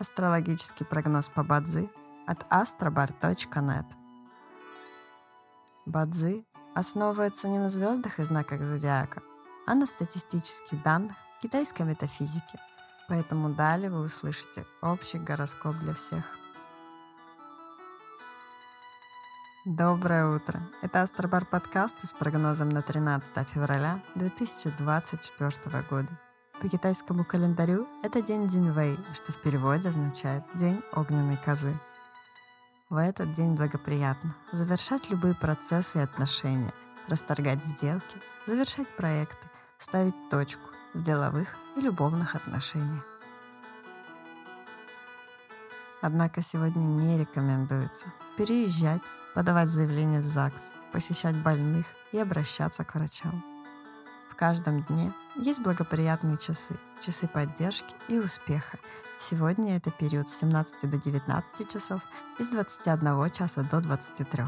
Астрологический прогноз по Бадзи от astrobar.net. Бадзи основывается не на звездах и знаках зодиака, а на статистических данных китайской метафизики. Поэтому далее вы услышите общий гороскоп для всех. Доброе утро! Это Астробар подкаст с прогнозом на 13 февраля 2024 года. По китайскому календарю это день Динвэй, что в переводе означает «день огненной козы». В этот день благоприятно завершать любые процессы и отношения, расторгать сделки, завершать проекты, ставить точку в деловых и любовных отношениях. Однако сегодня не рекомендуется переезжать, подавать заявление в ЗАГС, посещать больных и обращаться к врачам. Каждом дне есть благоприятные часы, часы поддержки и успеха. Сегодня это период с 17 до 19 часов и с 21 часа до 23.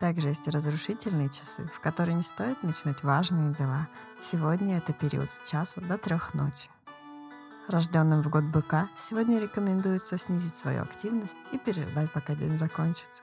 Также есть разрушительные часы, в которые не стоит начинать важные дела. Сегодня это период с часу до трех ночи. Рожденным в год быка сегодня рекомендуется снизить свою активность и переждать, пока день закончится.